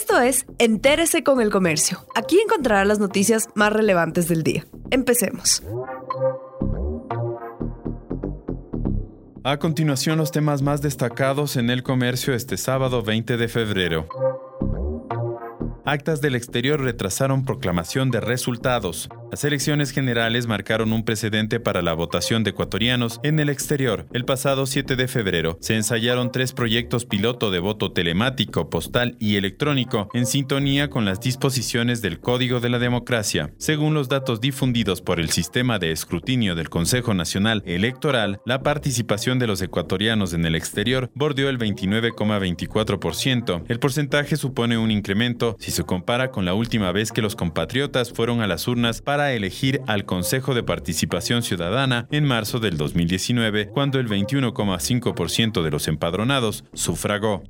Esto es Entérese con el Comercio. Aquí encontrará las noticias más relevantes del día. Empecemos. A continuación, los temas más destacados en el comercio este sábado 20 de febrero. Actas del exterior retrasaron proclamación de resultados. Las elecciones generales marcaron un precedente para la votación de ecuatorianos en el exterior. El pasado 7 de febrero se ensayaron tres proyectos piloto de voto telemático, postal y electrónico en sintonía con las disposiciones del Código de la Democracia. Según los datos difundidos por el sistema de escrutinio del Consejo Nacional Electoral, la participación de los ecuatorianos en el exterior bordeó el 29,24%. El porcentaje supone un incremento si se compara con la última vez que los compatriotas fueron a las urnas para para elegir al Consejo de Participación Ciudadana en marzo del 2019, cuando el 21,5% de los empadronados sufragó.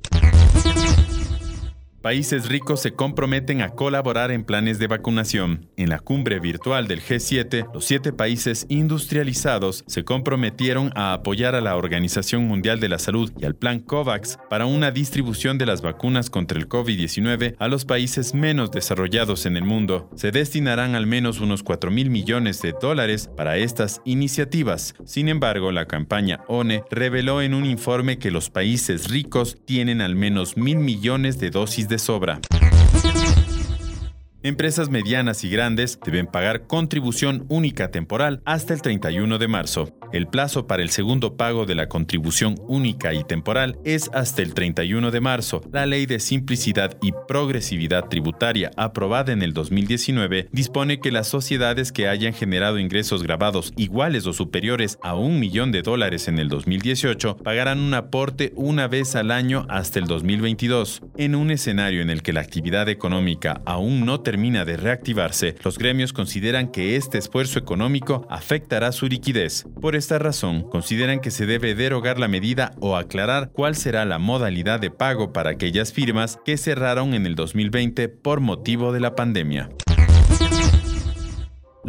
Países ricos se comprometen a colaborar en planes de vacunación. En la cumbre virtual del G7, los siete países industrializados se comprometieron a apoyar a la Organización Mundial de la Salud y al Plan COVAX para una distribución de las vacunas contra el COVID-19 a los países menos desarrollados en el mundo. Se destinarán al menos unos 4 mil millones de dólares para estas iniciativas. Sin embargo, la campaña ONE reveló en un informe que los países ricos tienen al menos mil millones de dosis de sobra. Empresas medianas y grandes deben pagar contribución única temporal hasta el 31 de marzo. El plazo para el segundo pago de la contribución única y temporal es hasta el 31 de marzo. La Ley de Simplicidad y Progresividad Tributaria, aprobada en el 2019, dispone que las sociedades que hayan generado ingresos grabados iguales o superiores a un millón de dólares en el 2018 pagarán un aporte una vez al año hasta el 2022. En un escenario en el que la actividad económica aún no termina de reactivarse, los gremios consideran que este esfuerzo económico afectará su liquidez. Por esta razón, consideran que se debe derogar la medida o aclarar cuál será la modalidad de pago para aquellas firmas que cerraron en el 2020 por motivo de la pandemia.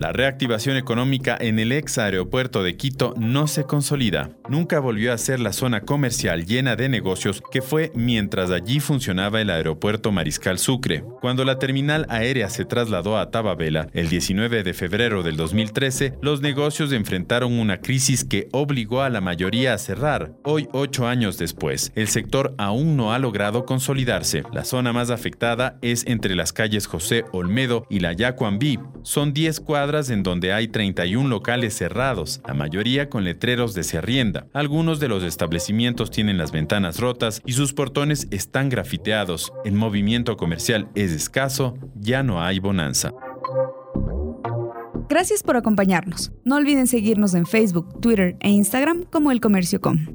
La reactivación económica en el ex aeropuerto de Quito no se consolida. Nunca volvió a ser la zona comercial llena de negocios que fue mientras allí funcionaba el aeropuerto Mariscal Sucre. Cuando la terminal aérea se trasladó a Tababela el 19 de febrero del 2013, los negocios enfrentaron una crisis que obligó a la mayoría a cerrar. Hoy, ocho años después, el sector aún no ha logrado consolidarse. La zona más afectada es entre las calles José Olmedo y la Yacuambí. Son 10 cuadras en donde hay 31 locales cerrados, la mayoría con letreros de arrienda. Algunos de los establecimientos tienen las ventanas rotas y sus portones están grafiteados. El movimiento comercial es escaso, ya no hay bonanza. Gracias por acompañarnos. No olviden seguirnos en Facebook, Twitter e Instagram como El Comercio Com.